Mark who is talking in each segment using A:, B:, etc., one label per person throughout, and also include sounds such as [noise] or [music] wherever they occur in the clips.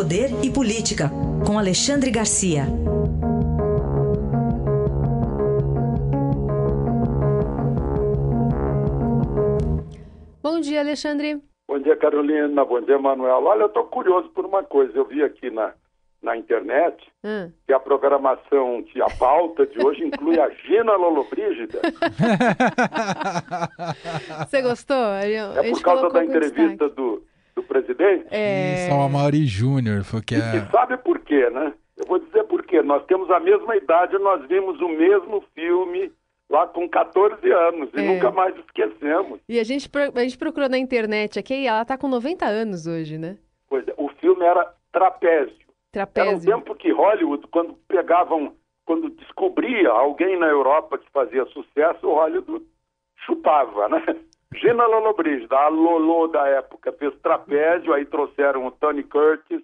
A: Poder e Política, com Alexandre Garcia.
B: Bom dia, Alexandre.
C: Bom dia, Carolina. Bom dia, Manuel. Olha, eu estou curioso por uma coisa. Eu vi aqui na, na internet hum. que a programação, que a pauta de hoje inclui a Gina Lollobrigida. [laughs]
B: Você gostou?
C: Eu, é por causa da entrevista do, do presidente?
D: É... Isso, o Amaury Júnior. Que é...
C: E sabe por quê, né? Eu vou dizer por quê. Nós temos a mesma idade, nós vimos o mesmo filme lá com 14 anos e é. nunca mais esquecemos.
B: E a gente, a gente procurou na internet aqui e ela está com 90 anos hoje, né?
C: Pois é, o filme era Trapézio.
B: Trapézio.
C: Era um tempo que Hollywood, quando pegavam, quando descobria alguém na Europa que fazia sucesso, o Hollywood chupava, né? Gina Lollobrigida, a Lolo da época, fez Trapézio, aí trouxeram o Tony Curtis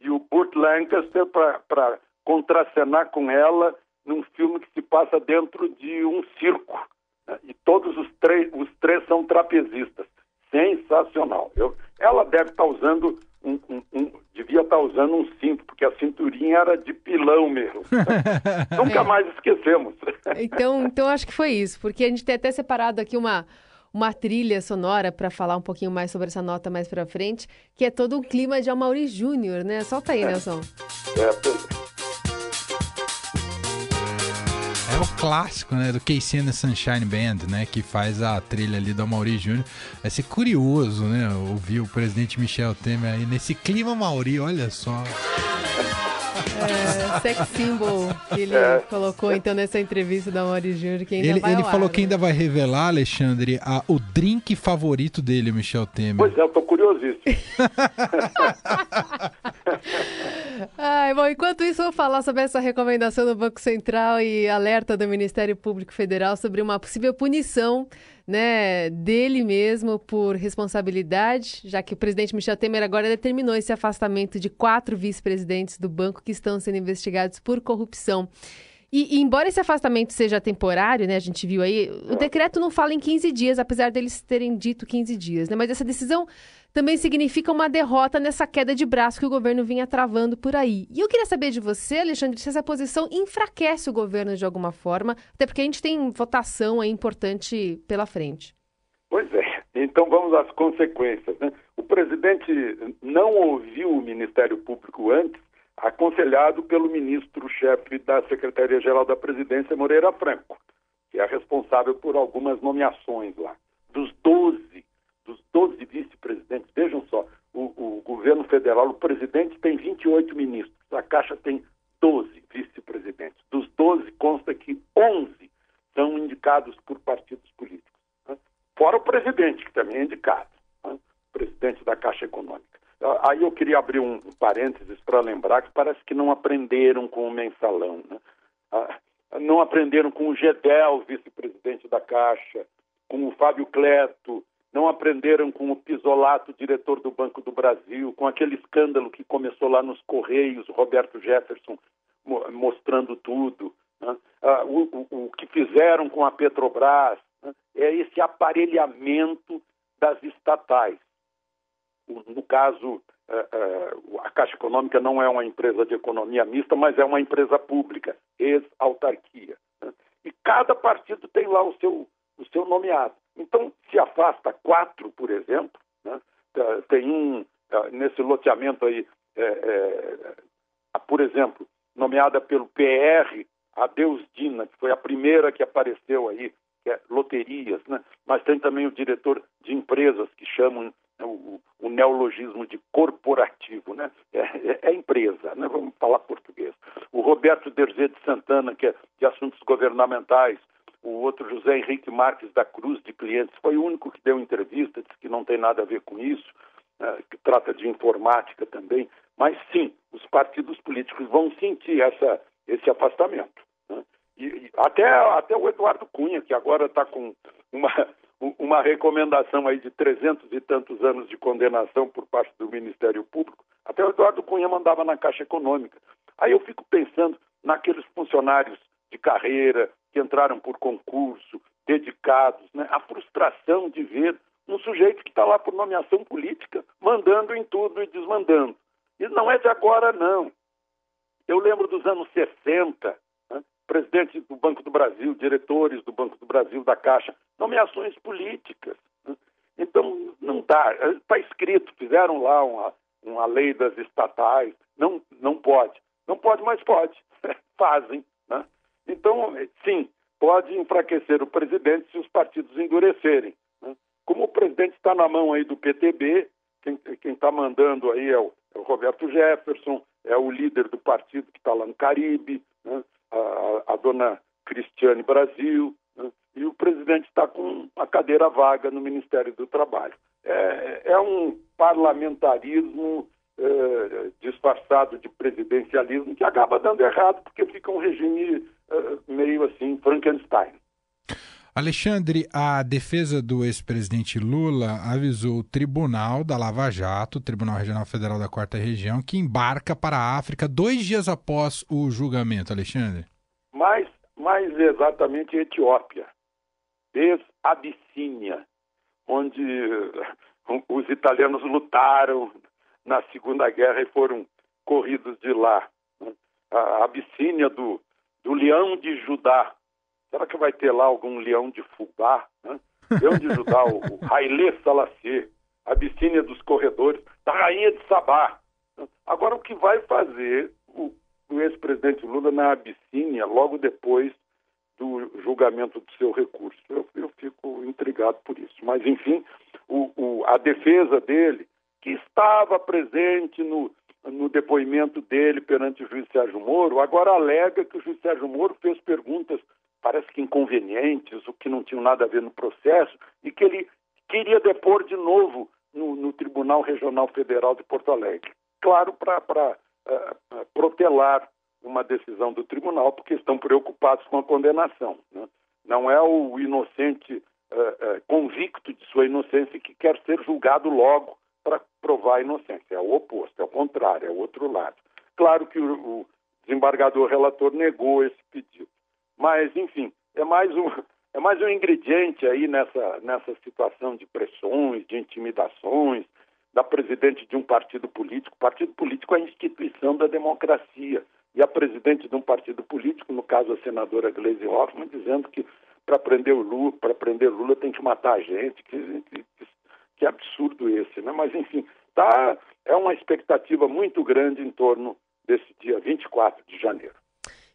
C: e o Burt Lancaster para contracenar com ela num filme que se passa dentro de um circo. Né? E todos os três, os três são trapezistas. Sensacional. Eu, ela deve estar tá usando um, um, um, devia estar tá usando um cinto, porque a cinturinha era de pilão mesmo. [laughs] Nunca é. mais esquecemos.
B: então, então acho que foi isso, porque a gente tem até separado aqui uma uma trilha sonora para falar um pouquinho mais sobre essa nota mais para frente, que é todo um clima de Amaury Júnior, né? Solta aí, Nelson. É,
D: é o clássico, né, do Casey and the Sunshine Band, né, que faz a trilha ali do Mauri Júnior. Vai ser curioso, né, ouvir o presidente Michel Temer aí nesse clima Mauri, olha só.
B: É, sex symbol que ele é. colocou então nessa entrevista da Mauri Júnior que ainda
D: ele,
B: vai
D: ele falou
B: ar,
D: que
B: né?
D: ainda vai revelar, Alexandre, a, o drink favorito dele, Michel Temer.
C: Pois é, eu tô curiosíssimo. [laughs] [laughs]
B: Ai, bom, enquanto isso, vou falar sobre essa recomendação do Banco Central e alerta do Ministério Público Federal sobre uma possível punição né, dele mesmo por responsabilidade, já que o presidente Michel Temer agora determinou esse afastamento de quatro vice-presidentes do banco que estão sendo investigados por corrupção. E, e, embora esse afastamento seja temporário, né, a gente viu aí, o decreto não fala em 15 dias, apesar deles terem dito 15 dias, né, mas essa decisão também significa uma derrota nessa queda de braço que o governo vinha travando por aí. E eu queria saber de você, Alexandre, se essa posição enfraquece o governo de alguma forma, até porque a gente tem votação aí importante pela frente.
C: Pois é, então vamos às consequências. Né? O presidente não ouviu o Ministério Público antes aconselhado pelo ministro-chefe da Secretaria-Geral da Presidência, Moreira Franco, que é responsável por algumas nomeações lá. Dos 12, dos 12 vice-presidentes, vejam só, o, o, governo federal, o presidente tem 28 ministros, a Caixa tem 12 vice-presidentes. Dos 12, consta que 11 são indicados por partidos políticos. Né? Fora o presidente, que também é indicado, né? presidente da Caixa Econômica. Aí eu queria abrir um parênteses para lembrar que parece que não aprenderam com o mensalão. Né? Ah, não aprenderam com o Gedel, vice-presidente da Caixa, com o Fábio Cleto, não aprenderam com o Pisolato, diretor do Banco do Brasil, com aquele escândalo que começou lá nos Correios, Roberto Jefferson mostrando tudo. Né? Ah, o, o, o, que fizeram com a Petrobras né? é esse aparelhamento das estatais no caso, é, é, a Caixa Econômica não é uma empresa de economia mista, mas é uma empresa pública, ex-autarquia. Né? E cada partido tem lá o seu, o seu nomeado. Então, se afasta quatro, por exemplo, né? tem um, nesse loteamento aí, é, é, por exemplo, nomeada pelo PR, a Deus Dina, que foi a primeira que apareceu aí, que é loterias, né? mas tem também o diretor de empresas que chamam o, o neologismo de corporativo, né? É, é, é, empresa, né? Vamos falar português. O Roberto Derzé de Santana, que é de assuntos governamentais, o outro José Henrique Marques da Cruz, de clientes, foi o único que deu entrevista, disse que não tem nada a ver com isso, né? que trata de informática também. Mas sim, os partidos políticos vão sentir essa, esse afastamento. Né? E, e até, até o Eduardo Cunha, que agora está com uma uma recomendação aí de trezentos e tantos anos de condenação por parte do Ministério Público, até o Eduardo Cunha mandava na Caixa Econômica. Aí eu fico pensando naqueles funcionários de carreira que entraram por concurso, dedicados, né? a frustração de ver um sujeito que está lá por nomeação política, mandando em tudo e desmandando. E não é de agora, não. Eu lembro dos anos 60, né? Presidente do Banco do Brasil, diretores do Banco do Brasil, da Caixa, nomeações políticas. Né? Então, não dá. Está escrito, fizeram lá uma, uma lei das estatais. Não, não pode. Não pode, mas pode. [laughs] Fazem. Né? Então, sim, pode enfraquecer o presidente se os partidos endurecerem. Né? Como o presidente está na mão aí do PTB, quem está mandando aí é o, é o, Roberto Jefferson, é o líder do partido que está lá no Caribe, né? A, dona Cristiane Brasil, né? e o presidente está com a cadeira vaga no Ministério do Trabalho. É, é um parlamentarismo é, disfarçado de presidencialismo que acaba dando errado porque fica um regime é, meio assim Frankenstein.
D: Alexandre, a defesa do ex-presidente Lula avisou o Tribunal da Lava Jato, Tribunal Regional Federal da Quarta Região, que embarca para a África dois dias após o julgamento, Alexandre.
C: Mais, mais exatamente Etiópia, ex-Abissínia, onde [laughs] os italianos lutaram na Segunda Guerra e foram corridos de lá. A Abissínia do, do Leão de Judá, Será que vai ter lá algum leão de fubá? Né? Leão de Judá, o, o Haile Selassie, Abissínia dos Corredores, da Rainha de Sabá. Agora, o que vai fazer o, o ex-presidente Lula na Abissínia logo depois do julgamento do seu recurso? Eu, eu fico intrigado por isso. Mas, enfim, o, o, a defesa dele, que estava presente no, no depoimento dele perante o juiz Sérgio Moro, agora alega que o juiz Sérgio Moro fez perguntas parece que inconvenientes, o que não tinham nada a ver no processo, e que ele queria depor de novo no, no Tribunal Regional Federal de Porto Alegre. Claro, para protelar uma decisão do tribunal, porque estão preocupados com a condenação. Né? Não é o inocente uh, convicto de sua inocência que quer ser julgado logo para provar a inocência. É o oposto, é o contrário, é o outro lado. Claro que o, o desembargador relator negou esse pedido. Mas, enfim, é mais um, [laughs] é mais um ingrediente aí nessa, nessa situação de pressões, de intimidações, da presidente de um partido político. Partido político é a instituição da democracia. E a presidente de um partido político, no caso a senadora Gleisi Hoffmann, dizendo que para prender o Lula, para prender Lula tem que matar a gente. Que, que, que absurdo esse, né? Mas enfim, tá, é uma expectativa muito grande em torno desse dia 24 de janeiro.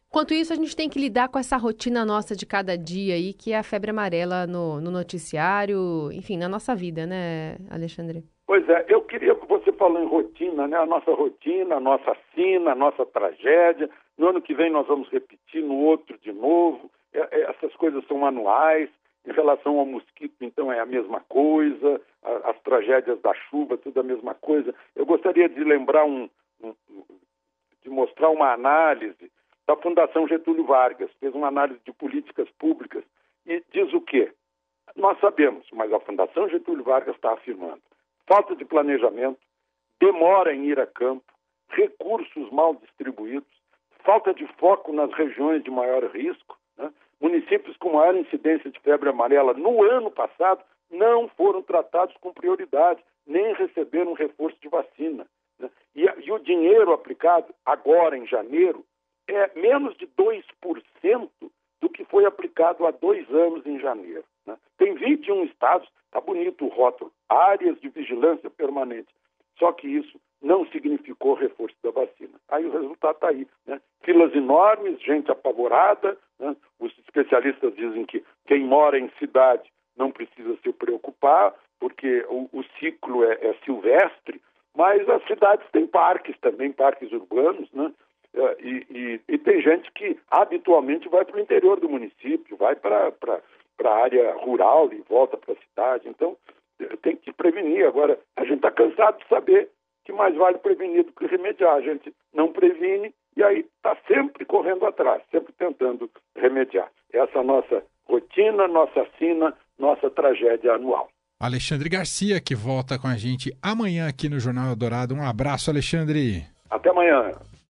B: Enquanto isso, a gente tem que lidar com essa rotina nossa de cada dia aí, que é a febre amarela no, no noticiário, enfim, na nossa vida, né, Alexandre?
C: Pois é, eu queria que você falou em rotina, né? A nossa rotina, a nossa sina, a nossa tragédia. No ano que vem nós vamos repetir, no outro de novo. É, é, essas coisas são anuais. Em relação ao mosquito, então, é a mesma coisa. As tragédias da chuva, tudo a mesma coisa. Eu gostaria de lembrar um, um de mostrar uma análise da Fundação Getúlio Vargas, fez uma análise de políticas públicas e diz o quê? Nós sabemos, mas a Fundação Getúlio Vargas está afirmando: falta de planejamento, demora em ir a campo, recursos mal distribuídos, falta de foco nas regiões de maior risco, né? municípios com maior incidência de febre amarela no ano passado não foram tratados com prioridade, nem receberam reforço de vacina. Né? E, e o dinheiro aplicado agora, em janeiro, é menos de 2% do que foi aplicado há dois anos em janeiro. Né? Tem 21 estados, está bonito o rótulo, áreas de vigilância permanente. Só que isso não significou reforço da vacina. Aí o resultado está aí. Né? Filas enormes, gente apavorada. Né? Os especialistas dizem que quem mora em cidade não precisa se preocupar, porque o, o ciclo é, é, silvestre, mas as cidades têm parques também, parques urbanos, né? É, e, e, e, tem gente que habitualmente vai para o interior do município, vai para a área rural e volta para a cidade. Então, tem que prevenir. Agora, a gente está cansado de saber que mais vale prevenir do que remediar. A gente não previne e aí está sempre correndo atrás, sempre tentando remediar. Essa é nossa rotina, nossa sina, nossa tragédia anual.
D: Alexandre Garcia, que volta com a gente amanhã aqui no Jornal Dourado. Um abraço, Alexandre.
C: Até amanhã.